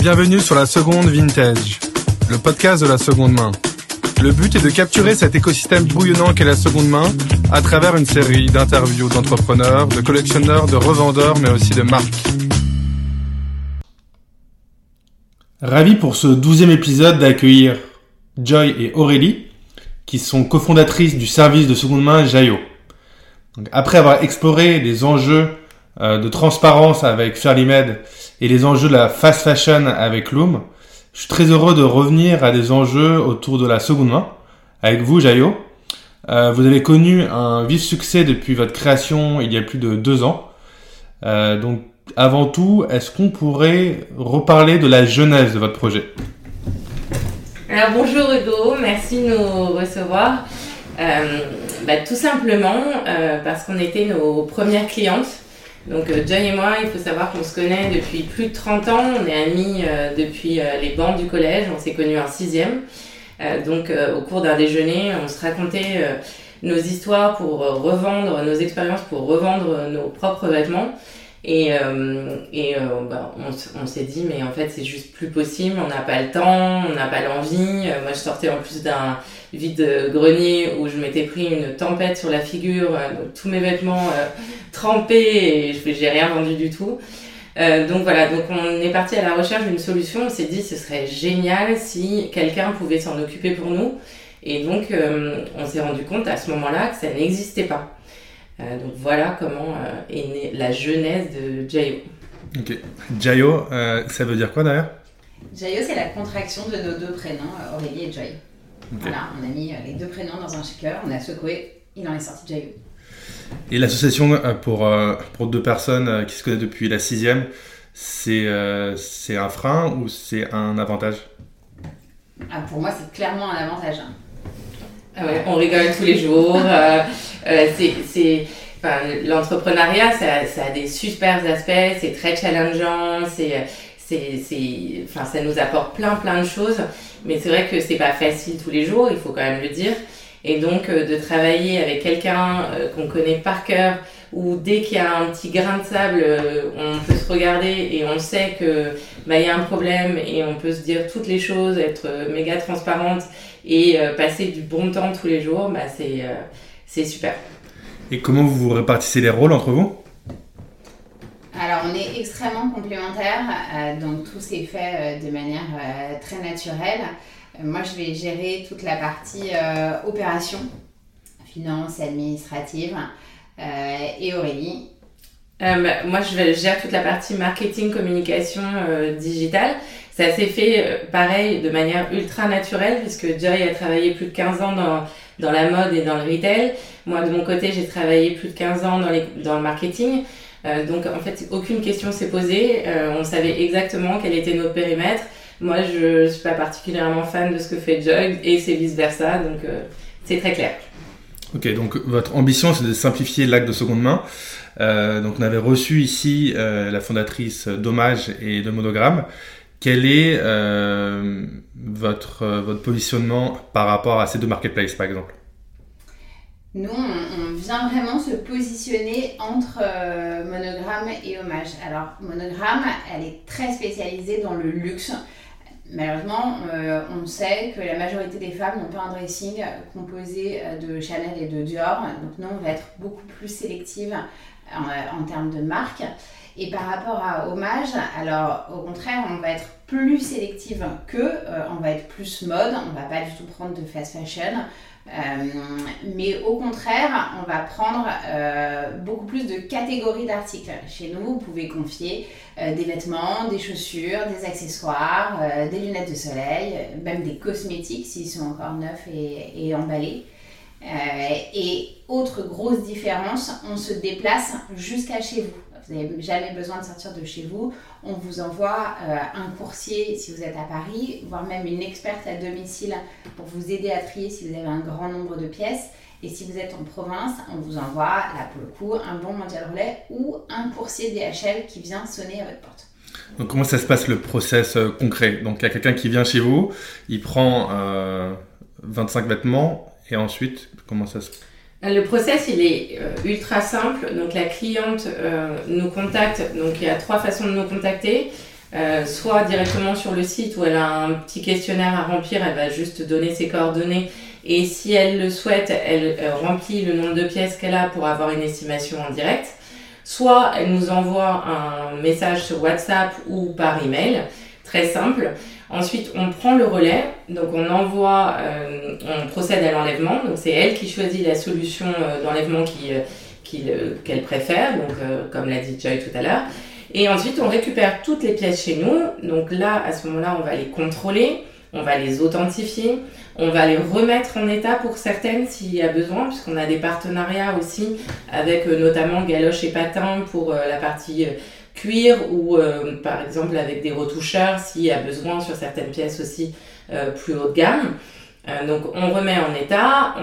Bienvenue sur la seconde vintage, le podcast de la seconde main. Le but est de capturer cet écosystème bouillonnant qu'est la seconde main à travers une série d'interviews d'entrepreneurs, de collectionneurs, de revendeurs, mais aussi de marques. Ravi pour ce douzième épisode d'accueillir Joy et Aurélie, qui sont cofondatrices du service de seconde main Jaio. après avoir exploré les enjeux de transparence avec Fairlymed et les enjeux de la fast fashion avec Loom, je suis très heureux de revenir à des enjeux autour de la seconde main avec vous, Jayo. Euh, vous avez connu un vif succès depuis votre création il y a plus de deux ans. Euh, donc, avant tout, est-ce qu'on pourrait reparler de la genèse de votre projet? Alors, bonjour Hugo, merci de nous recevoir. Euh, bah, tout simplement parce qu'on était nos premières clientes donc euh, John et moi, il faut savoir qu'on se connaît depuis plus de 30 ans. On est amis euh, depuis euh, les bancs du collège. On s'est connus en sixième. donc au cours d'un déjeuner, on se racontait nos histoires pour revendre, nos expériences pour revendre nos propres vêtements. Et, et bah, on, s'est dit, mais en fait, c'est juste plus possible, on n'a pas le temps, on n'a pas l'envie. moi, je sortais en plus d'un vide grenier où je m'étais pris une tempête sur la figure, donc tous mes vêtements trempé et je j'ai rien vendu du tout. Euh, donc voilà, donc on est parti à la recherche d'une solution. On s'est dit ce serait génial si quelqu'un pouvait s'en occuper pour nous. Et donc euh, on s'est rendu compte à ce moment-là que ça n'existait pas. Euh, donc voilà comment est née la genèse de Jayo. Ok. Jayo, ça veut dire quoi d'ailleurs? Jayo, c'est la contraction de nos deux prénoms, Aurélie et Joy. Voilà, on a mis les deux prénoms dans un shaker, on a secoué, il en est sorti Jayo. Et l'association euh, pour, euh, pour deux personnes euh, qui se connaissent depuis la sixième, c'est c'est un frein ou c'est un avantage? Ah, Pour moi, c'est clairement un avantage. Hein. Ah on rigole tous les jours. C'est L'entrepreneuriat, ça, ça, a des super aspects, c'est très challengeant, c'est enfin, ça nous apporte plein plein de choses, mais c'est vrai que c'est pas facile tous les jours, il faut quand même le dire. Et donc euh, de travailler avec quelqu'un euh, qu'on connaît par cœur, où dès qu'il y a un petit grain de sable, euh, on peut se regarder et on sait que bah, y a un problème et on peut se dire toutes les choses, être méga transparente et passer du bon temps tous les jours, bah, c'est c'est super. Et comment vous vous répartissez les rôles entre vous? Alors, on est extrêmement complémentaires, donc tout s'est fait de manière très naturelle. Euh, moi, je vais gérer toute la partie euh, opération, finance administrative. Euh, et Aurélie bah, Moi, je gère toute la partie marketing, communication digitale. Ça s'est fait pareil de manière ultra naturelle puisque Joy a travaillé plus de 15 ans dans, dans la mode et dans le retail. Moi, de mon côté, j'ai travaillé plus de 15 ans dans, le marketing. donc, en fait, aucune question s'est posée. on savait exactement quel était notre périmètre. Moi, je ne suis pas particulièrement fan de ce que fait Jug et c'est vice-versa, donc euh, c'est très clair. Ok, donc votre ambition, c'est de simplifier l'acte de seconde main. Euh, donc on avait reçu ici euh, la fondatrice d'Hommage et de Monogramme. Quel est votre, votre positionnement par rapport à ces deux marketplaces, par exemple? Nous, on, vient vraiment se positionner entre Monogramme et Hommage. Alors, Monogramme, elle est très spécialisée dans le luxe malheureusement, euh, on sait que la majorité des femmes n'ont pas un dressing composé euh, de Chanel et de Dior. Donc nous, on va être beaucoup plus sélective en, euh, termes de marque. Et par rapport à Hommage, alors au contraire, on va être plus sélective que, on va être plus mode, on va pas du tout prendre de fast fashion. Euh, mais au contraire, on va prendre euh, beaucoup plus de catégories d'articles. Chez nous, vous pouvez confier euh, des vêtements, des chaussures, des accessoires, des lunettes de soleil, même des cosmétiques s'ils sont encore neufs et emballés. Et autre grosse différence, on se déplace jusqu'à chez vous. Vous n'avez jamais besoin de sortir de chez vous. On vous envoie euh, un coursier si vous êtes à Paris, voire même une experte à domicile pour vous aider à trier si vous avez un grand nombre de pièces. Et si vous êtes en province, on vous envoie, là pour le coup, un bon mondial relais ou un coursier DHL qui vient sonner à votre porte. Donc comment ça se passe le process euh, concret? Donc il y a quelqu'un qui vient chez vous, il prend 25 euh, vêtements et ensuite comment ça se passe le process, il est euh, ultra simple. Donc, la cliente euh, nous contacte. Donc, il y a trois façons de nous contacter. euh, soit directement sur le site où elle a un petit questionnaire à remplir, elle va juste donner ses coordonnées et si elle le souhaite, elle remplit le nombre de pièces qu'elle a pour avoir une estimation en direct. Soit elle nous envoie un message sur WhatsApp ou par email, très simple. Ensuite, on prend le relais, donc on envoie, euh, on procède à l'enlèvement. Donc c'est elle qui choisit la solution euh, d'enlèvement qu'elle préfère, donc comme l'a dit Joy tout à l'heure. Et ensuite, on récupère toutes les pièces chez nous. Donc là, à ce moment-là, on va les contrôler, on va les authentifier, on va les remettre en état pour certaines s'il y a besoin, puisqu'on a des partenariats aussi avec euh, notamment Galoche et Patin pour euh, la partie euh, cuir ou par exemple avec des retoucheurs s'il y a besoin sur certaines pièces aussi plus haut de gamme. donc on remet en état,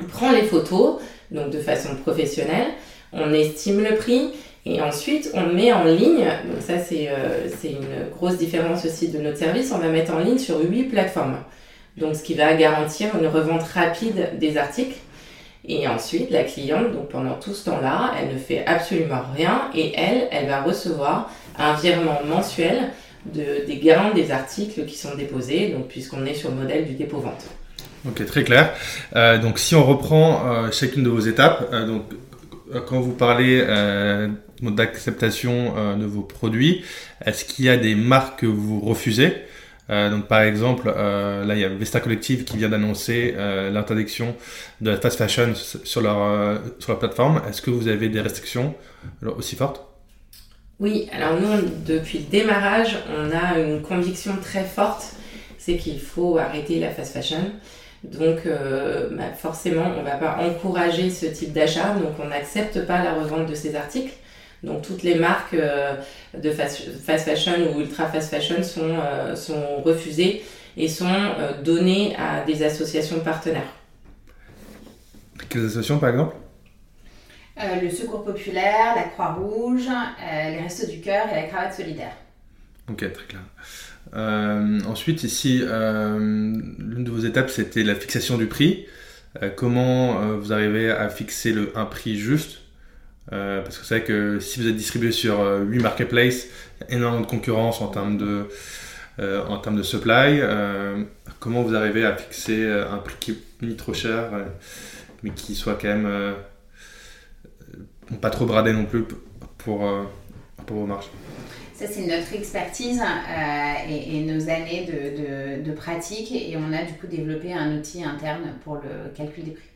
on prend les photos donc de façon professionnelle, on estime le prix et ensuite, on met en ligne, donc ça euh, c'est une grosse différence aussi de notre service, on va mettre en ligne sur huit plateformes. Donc ce qui va garantir une revente rapide des articles. Et ensuite, la cliente, donc pendant tout ce temps-là, elle ne fait absolument rien et elle, elle va recevoir un virement mensuel de, des gains des articles qui sont déposés, donc puisqu'on est sur le modèle du dépôt-vente. Ok, très clair. Euh, donc si on reprend euh, chacune de vos étapes, donc quand vous parlez d'acceptation euh, de vos produits Est-ce qu'il y a des marques que vous refusez? euh, donc par exemple, euh, là il y a Vesta Collective qui vient d'annoncer l'interdiction de la fast fashion sur leur, sur plateforme. Est-ce que vous avez des restrictions aussi fortes? Oui, alors nous depuis le démarrage, on a une conviction très forte, c'est qu'il faut arrêter la fast fashion. Donc bah, forcément, on ne va pas encourager ce type d'achat, donc on n'accepte pas la revente de ces articles. Donc toutes les marques euh, de fast, fashion ou ultra fast fashion sont, euh, sont refusées et sont euh, données à des associations partenaires. Quelles associations par exemple? Le Secours Populaire, la Croix-Rouge, les Restos du Cœur et la Cravate Solidaire. Ok, très clair. ensuite, ici, l'une de vos étapes, c'était la fixation du prix. comment vous arrivez à fixer le, un prix juste? Euh, parce que c'est vrai que si vous êtes distribué sur 8 euh, marketplaces, il y a énormément de concurrence en termes de, euh, en termes de supply. comment vous arrivez à fixer un prix qui est ni trop cher, mais qui soit quand même pas trop bradé non plus pour, pour vos marges? Ça, c'est notre expertise et, et, nos années de, de, de, pratique. Et on a du coup développé un outil interne pour le calcul des prix.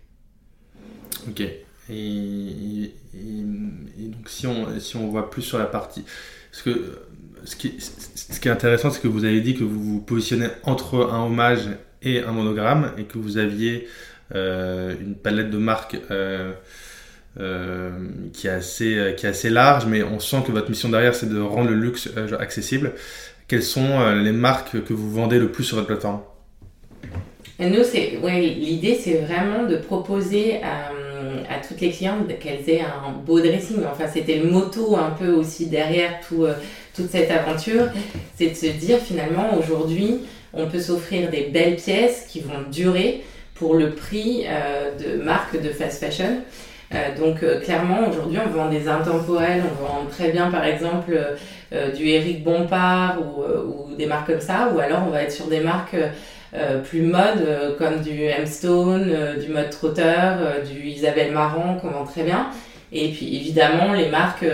Ok. Et, donc si on, si on voit plus sur la partie... Parce que ce qui, ce qui est intéressant, c'est que vous avez dit que vous vous positionnez entre un hommage et un monogramme et que vous aviez euh, une palette de marques euh, euh, qui, est assez, qui est assez large, mais on sent que votre mission derrière, c'est de rendre le luxe accessible. Quelles sont les marques que vous vendez le plus sur votre plateforme? Nous, c'est, ouais, l'idée, c'est vraiment de proposer à, à, toutes les clientes qu'elles aient un beau dressing. Enfin, c'était le motto un peu aussi derrière tout, euh, toute cette aventure. C'est de se dire finalement, aujourd'hui, on peut s'offrir des belles pièces qui vont durer pour le prix euh, de marques de fast fashion. Euh, donc clairement aujourd'hui on vend des intemporels, on vend très bien par exemple du Eric Bompard ou, des marques comme ça, ou alors on va être sur des marques plus mode, euh, comme du M-Stone, euh, du mode Trotter, du Isabelle Marant qu'on vend très bien. Et puis évidemment les marques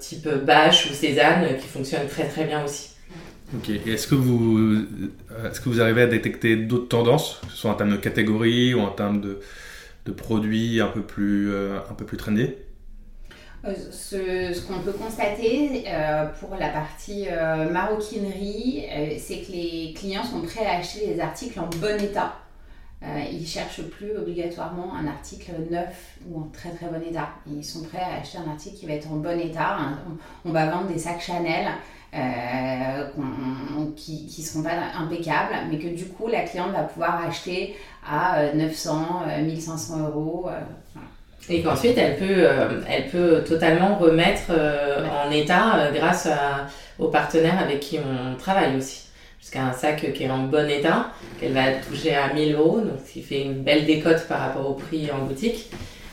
type Bash ou Cézanne qui fonctionnent très très bien aussi. Ok, est-ce que, vous, est-ce que vous arrivez à détecter d'autres tendances, que ce soit en termes de catégories ou en termes de, de produits un peu plus, un peu plus trendy euh, ce, qu'on peut constater euh, pour la partie euh, maroquinerie, c'est que les clients sont prêts à acheter des articles en bon état. ils ne cherchent plus obligatoirement un article neuf ou en très très bon état. Ils sont prêts à acheter un article qui va être en bon état. On, va vendre des sacs Chanel qui ne seront pas impeccables, mais que du coup la cliente va pouvoir acheter à 900, 1500 euros. Et qu'ensuite, elle, peut, euh, elle peut totalement remettre euh, en état euh, grâce aux partenaires avec qui on travaille aussi. Jusqu'à un sac qui est en bon état, qu'elle va toucher à 1000 euros, donc ce qui fait une belle décote par rapport au prix en boutique.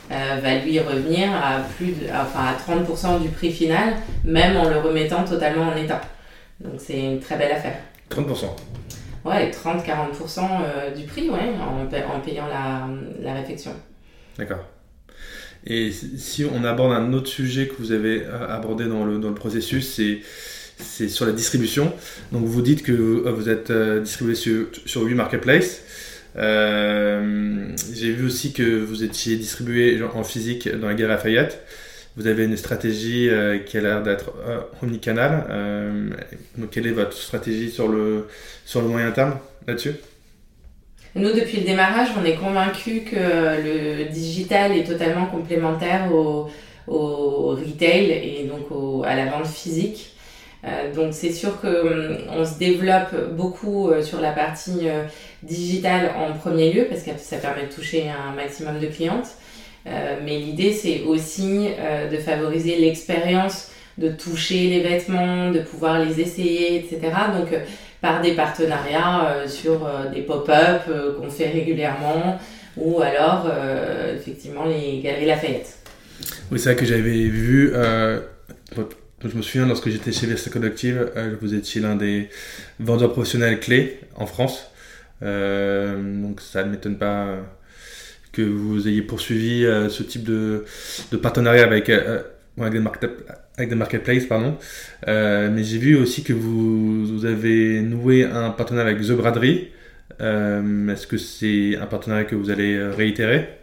va lui revenir à plus de, enfin à 30% du prix final, même en le remettant totalement en état. Donc c'est une très belle affaire. 30% Ouais, 30-40% du prix, ouais, en, en payant la, la réfection. D'accord. Et si on aborde un autre sujet que vous avez abordé dans le, dans le processus, c'est c'est sur la distribution. Donc vous dites que vous êtes euh, distribué sur, sur 8 marketplaces. Euh, j'ai vu aussi que vous étiez distribué en physique dans la Gare Lafayette. Vous avez une stratégie euh, qui a l'air d'être omnicanal. donc quelle est votre stratégie sur le, sur le moyen terme là-dessus? Nous, depuis le démarrage, on est convaincu que le digital est totalement complémentaire au, au retail et donc à la vente physique. Euh, donc c'est sûr que hum, se développe beaucoup euh, sur la partie euh, digitale en premier lieu parce que ça permet de toucher un maximum de clientes. mais l'idée c'est aussi de favoriser l'expérience de toucher les vêtements, de pouvoir les essayer, etc. Donc par des partenariats sur des pop-up qu'on fait régulièrement ou alors effectivement les galeries Lafayette. Oui, c'est vrai que j'avais vu je me souviens, lorsque j'étais chez Vesta Collective, euh, vous étiez l'un des vendeurs professionnels clés en France. Euh, donc ça ne m'étonne pas que vous ayez poursuivi euh, ce type de partenariat avec, avec, des avec des marketplaces. Pardon. mais j'ai vu aussi que vous, vous, avez noué un partenariat avec The Braderie. Est-ce que c'est un partenariat que vous allez réitérer?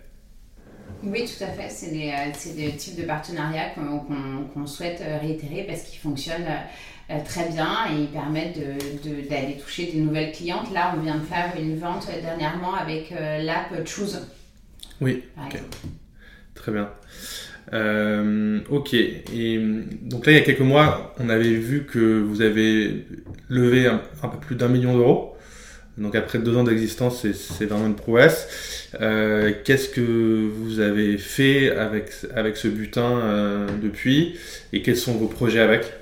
Oui, tout à fait. C'est des, euh, types de partenariats qu'on souhaite euh, réitérer parce qu'ils fonctionnent euh, très bien et ils permettent d'aller de, toucher des nouvelles clientes. Là, on vient de faire une vente dernièrement avec l'app Choose. Oui, très bien. Ok, et donc là, il y a quelques mois, on avait vu que vous avez levé un peu plus d'un million d'euros. Donc après deux ans d'existence, c'est vraiment une prouesse. Euh, qu'est-ce que vous avez fait avec, avec ce butin euh, depuis? Et quels sont vos projets avec?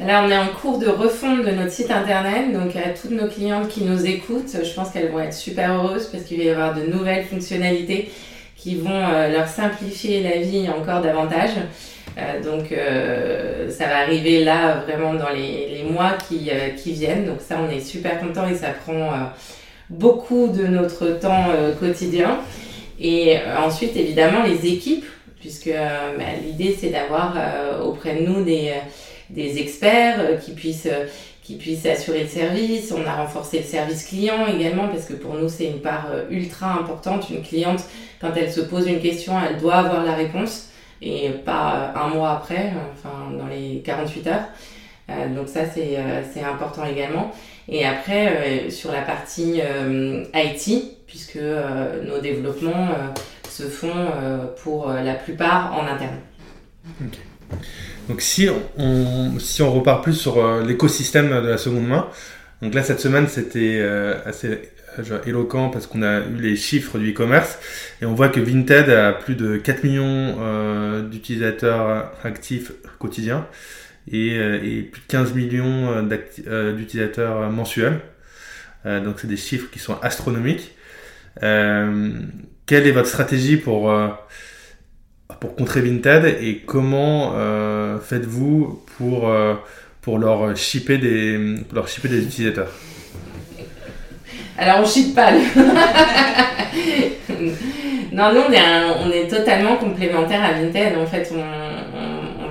Là, on est en cours de refonte de notre site internet. Donc, à toutes nos clientes qui nous écoutent, je pense qu'elles vont être super heureuses parce qu'il va y avoir de nouvelles fonctionnalités qui vont euh, leur simplifier la vie encore davantage. Euh, donc euh, ça va arriver là vraiment dans les, les mois qui, qui, viennent. Donc ça on est super content et ça prend beaucoup de notre temps quotidien. Et ensuite évidemment les équipes, puisque bah, l'idée c'est d'avoir auprès de nous des, des experts qui puissent qui puissent assurer le service. On a renforcé le service client également parce que pour nous c'est une part ultra importante. Une cliente, quand elle se pose une question, elle doit avoir la réponse et pas un mois après, enfin dans les 48 heures. Euh, donc ça c'est euh, important également. Et après euh, sur la partie IT, puisque nos développements se font pour la plupart en interne. Donc si on, si repart plus sur l'écosystème de la seconde main, donc là cette semaine c'était assez éloquent parce qu'on a eu les chiffres du e-commerce et on voit que Vinted a plus de 4 millions euh, d'utilisateurs actifs quotidiens et, euh, plus de 15 millions euh, d'utilisateurs mensuels. donc c'est des chiffres qui sont astronomiques. quelle est votre stratégie pour, pour contrer Vinted et comment faites-vous pour, pour leur shipper des, leur shipper des utilisateurs? Alors on chie pas. non, nous on est, on est totalement complémentaires à Vinted. En fait, on,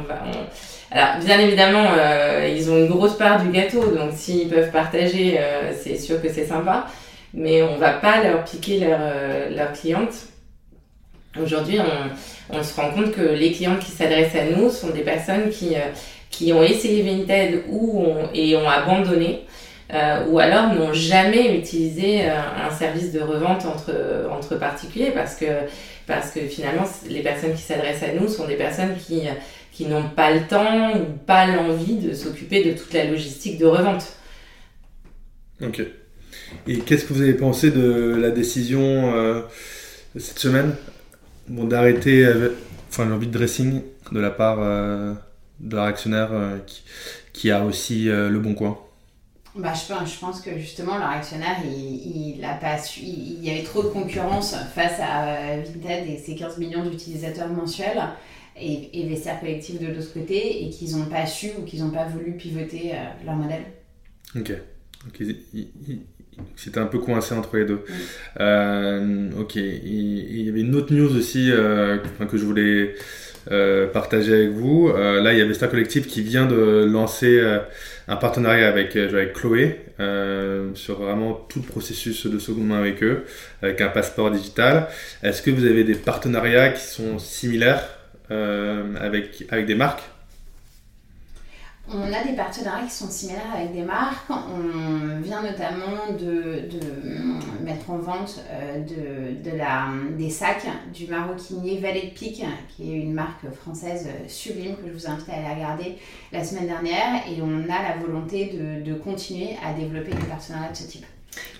va. Alors bien évidemment, euh, ils ont une grosse part du gâteau, donc s'ils peuvent partager, euh, c'est sûr que c'est sympa. Mais on va pas leur piquer leurs euh, leur clientes. Aujourd'hui, on, se rend compte que les clientes qui s'adressent à nous sont des personnes qui, qui ont essayé Vinted ou ont, et ont abandonné. Euh, ou alors n'ont jamais utilisé euh, un service de revente entre, entre particuliers parce que, parce que finalement les personnes qui s'adressent à nous sont des personnes qui, qui n'ont pas le temps ou pas l'envie de s'occuper de toute la logistique de revente. Ok. Et qu'est-ce que vous avez pensé de la décision euh, cette semaine? Bon, d'arrêter enfin, l'envie de dressing de la part de leur actionnaire qui, qui, a aussi le bon coin bah, je, pense, je pense que justement leur actionnaire, il, il, a pas su, il, y avait trop de concurrence face à Vinted et ses 15 millions d'utilisateurs mensuels et, et Vestiaire Collectif de l'autre côté et qu'ils n'ont pas su ou qu'ils n'ont pas voulu pivoter leur modèle. Ok. C'était un peu coincé entre les deux. Euh, ok. Il, y avait une autre news aussi euh, que je voulais euh, partager avec vous. là, il y a Vesta Collective qui vient de lancer un partenariat avec, avec Chloé sur vraiment tout le processus de seconde main avec eux, avec un passeport digital. Est-ce que vous avez des partenariats qui sont similaires avec, avec des marques? On a des partenariats qui sont similaires avec des marques. On vient notamment de, mettre en vente euh, des sacs du maroquinier Valet de Pique, qui est une marque française sublime que je vous invite à aller regarder la semaine dernière. Et on a la volonté de, continuer à développer des partenariats de ce type.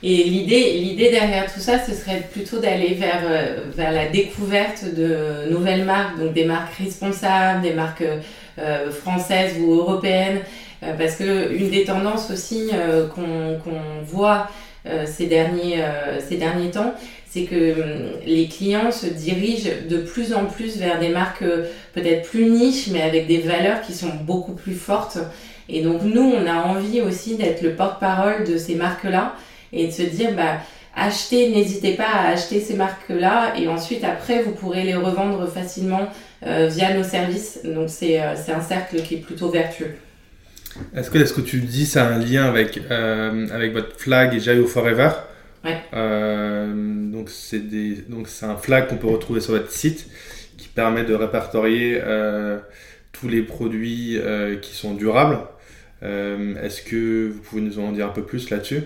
Et l'idée, derrière tout ça, ce serait plutôt d'aller euh, vers la découverte de nouvelles marques, donc des marques responsables, des marques euh, françaises ou européennes, euh, parce que une des tendances aussi qu'on, qu'on voit ces, derniers, ces derniers temps, c'est que les clients se dirigent de plus en plus vers des marques peut-être plus niches, mais avec des valeurs qui sont beaucoup plus fortes. Et donc nous, on a envie aussi d'être le porte-parole de ces marques-là et de se dire bah achetez, n'hésitez pas à acheter ces marques-là et ensuite après vous pourrez les revendre facilement euh, via nos services. Donc c'est euh, c'est un cercle qui est plutôt vertueux. Est-ce que, est-ce que tu dis ça a un lien avec, euh, avec votre flag et Jayo Forever? Ouais. donc c'est des donc c'est un flag qu'on peut retrouver sur votre site qui permet de répertorier tous les produits qui sont durables. est-ce que vous pouvez nous en dire un peu plus là-dessus?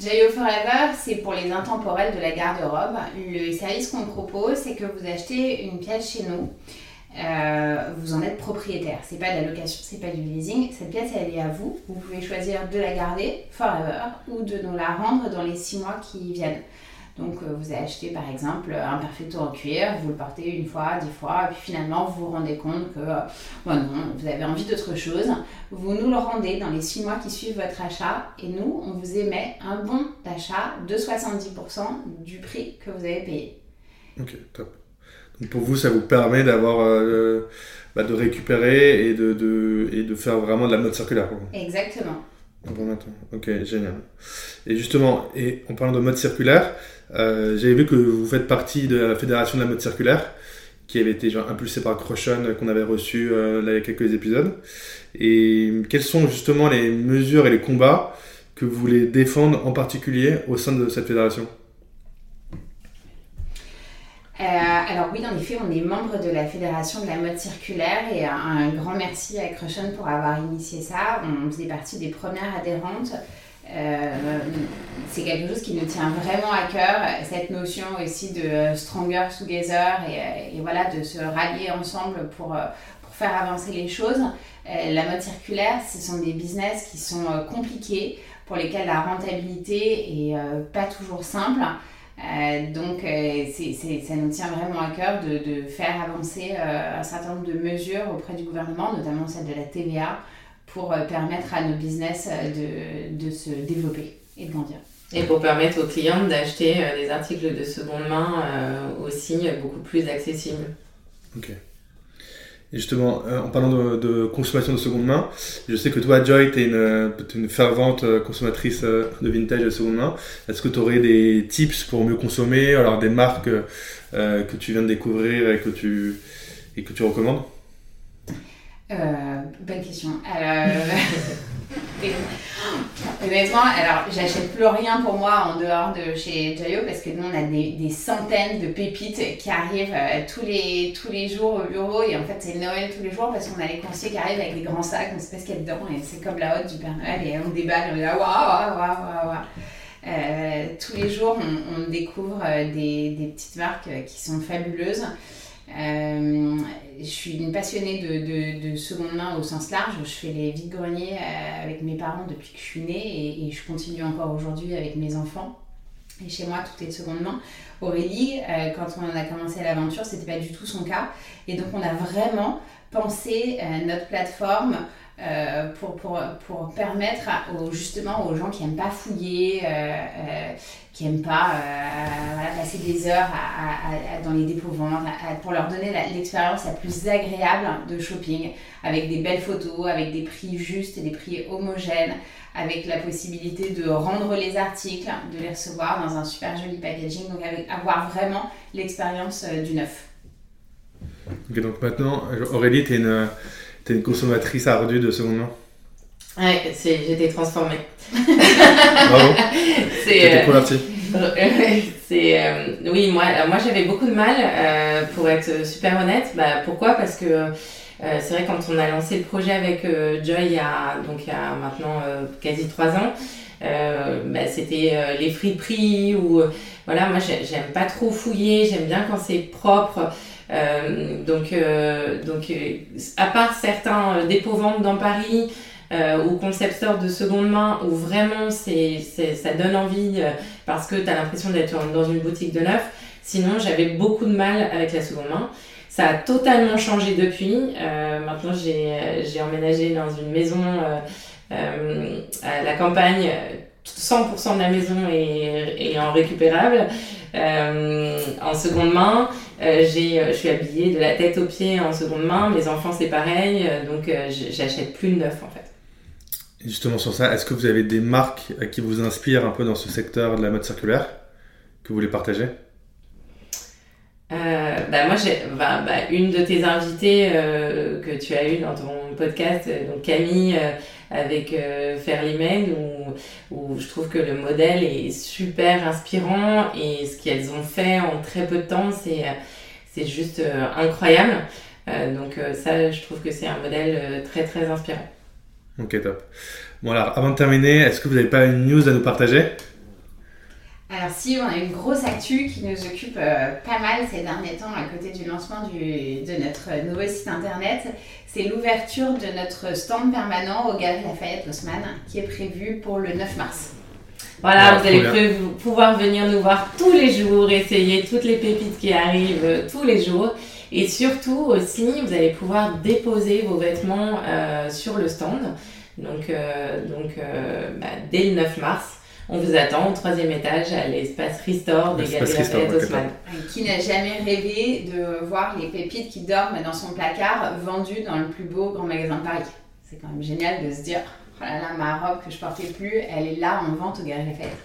Jayo Forever, c'est pour les intemporels de la garde-robe. Le service qu'on propose, c'est que vous achetez une pièce chez nous. Euh, vous en êtes propriétaire. C'est pas de la location, c'est pas du leasing. Cette pièce, elle est à vous. Vous pouvez choisir de la garder forever ou de nous la rendre dans les six mois qui viennent. Donc euh, vous avez acheté par exemple un perfecto en cuir, vous le portez une fois, dix fois, et puis finalement vous vous rendez compte que euh, vous avez envie d'autre chose. Vous nous le rendez dans les six mois qui suivent votre achat et nous, on vous émet un bon d'achat de 70% du prix que vous avez payé. Ok, top. Donc pour vous, ça vous permet d'avoir... Euh, bah, de récupérer et de, de, et de faire vraiment de la mode circulaire. Exactement. Ok, génial. Et justement, et en parlant de mode circulaire, euh, j'avais vu que vous faites partie de la fédération de la mode circulaire, qui avait été genre, impulsée par Crochon, qu'on avait reçu euh, là, il y a quelques épisodes. Et quels sont justement les mesures et les combats que vous voulez défendre en particulier au sein de cette fédération? Euh, alors oui, en effet, on est membre de la Fédération de la mode circulaire et un, grand merci à Crochon pour avoir initié ça. On faisait partie des premières adhérentes. Euh, c'est quelque chose qui nous tient vraiment à cœur, cette notion aussi de stronger together et, voilà, de se rallier ensemble pour, pour faire avancer les choses. Euh, la mode circulaire, ce sont des business qui sont compliqués, pour lesquels la rentabilité est pas toujours simple. Donc, c'est, ça nous tient vraiment à cœur de, de faire avancer un certain nombre de mesures auprès du gouvernement, notamment celle de la TVA, pour euh, permettre à nos business euh, de, de, se développer et de grandir. Et pour permettre aux clients d'acheter euh, des articles de seconde main aussi beaucoup plus accessibles. Ok. Et justement, en parlant de, consommation de seconde main, je sais que toi, Joy, tu es une, une, fervente consommatrice de vintage de seconde main. Est-ce que tu aurais des tips pour mieux consommer Alors, des marques que tu viens de découvrir et que tu, et que tu recommandes? Euh, bonne question. Alors, honnêtement, alors j'achète plus rien pour moi en dehors de chez Jayo parce que nous on a des, centaines de pépites qui arrivent euh, tous, les, tous les jours au bureau et en fait c'est Noël tous les jours parce qu'on a les conseillers qui arrivent avec des grands sacs, on sait pas ce qu'il y a dedans et c'est comme la hotte du Père Noël et on déballe et on est là waouh waouh waouh waouh. Euh, tous les jours on, découvre des, des, petites marques qui sont fabuleuses. Euh, je suis une passionnée de, de, de, seconde main au sens large. Je fais les vides-greniers euh, avec mes parents depuis que je suis née et, je continue encore aujourd'hui avec mes enfants. Et chez moi, tout est de seconde main. Aurélie, euh, quand on a commencé l'aventure, c'était pas du tout son cas. Et donc, on a vraiment pensé notre plateforme pour, pour, pour, permettre aux, justement aux gens qui n'aiment pas fouiller, qui n'aiment pas passer des heures dans les dépôts ventes, pour leur donner l'expérience la, plus agréable de shopping, avec des belles photos, avec des prix justes et des prix homogènes, avec la possibilité de rendre les articles, de les recevoir dans un super joli packaging, donc avoir vraiment l'expérience euh, du neuf. Ok, donc maintenant, Aurélie, tu es une, es une consommatrice ardue de seconde main Ouais, j'étais transformée. Bravo. C'est convertie. c'est euh, oui moi moi j'avais beaucoup de mal euh, pour être super honnête bah, pourquoi? Parce que euh, c'est vrai quand on a lancé le projet avec euh, Joy il y a, donc il y a maintenant euh, quasi trois ans, bah, c'était les friperies ou voilà moi j'aime pas trop fouiller, j'aime bien quand c'est propre. Donc donc à part certains dépôts ventes dans Paris ou concept store de seconde main où vraiment c'est, ça donne envie parce que tu as l'impression d'être dans une boutique de neuf. Sinon, j'avais beaucoup de mal avec la seconde main. Ça a totalement changé depuis. Euh, maintenant, j'ai emménagé dans une maison euh, euh, à la campagne. 100% de la maison est, est en récupérable. En seconde main, je suis habillée de la tête aux pieds en seconde main. Mes enfants, c'est pareil. donc, j'achète plus de neuf, en fait. justement sur ça, est-ce que vous avez des marques qui vous inspirent un peu dans ce secteur de la mode circulaire que vous voulez partager? Euh, bah moi, j'ai bah, bah, une de tes invitées euh, que tu as eu dans ton podcast, euh, donc Camille euh, avec euh, Fairlyman, où, je trouve que le modèle est super inspirant et ce qu'elles ont fait en très peu de temps, c'est c'est juste incroyable. donc ça, je trouve que c'est un modèle très très inspirant. Ok, top. Bon alors, avant de terminer, est-ce que vous n'avez pas une news à nous partager? Alors si, on a une grosse actu qui nous occupe euh, pas mal ces derniers temps à côté du lancement de notre nouveau site internet. C'est l'ouverture de notre stand permanent au Galerie Lafayette Haussmann qui est prévu pour le 9 mars. Voilà, vous allez pouvoir venir nous voir tous les jours, essayer toutes les pépites qui arrivent euh, tous les jours. Et surtout aussi, vous allez pouvoir déposer vos vêtements euh, sur le stand. Donc, donc bah, dès le 9 mars. On vous attend au troisième étage à l'espace Restore des Galeries Lafayette Haussmann. Qui n'a jamais rêvé de voir les pépites qui dorment dans son placard vendues dans le plus beau grand magasin de Paris C'est quand même génial de se dire oh là là, ma robe que je portais plus, elle est là en vente aux Galeries Lafayette.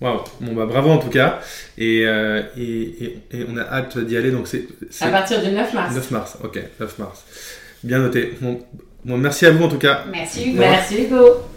Waouh, bon bah bravo en tout cas, et, euh, et, et, on a hâte d'y aller donc c'est à partir du 9 mars. 9 mars, ok, 9 mars. Bien noté. Bon, bon merci à vous en tout cas. Merci Hugo. Merci Hugo.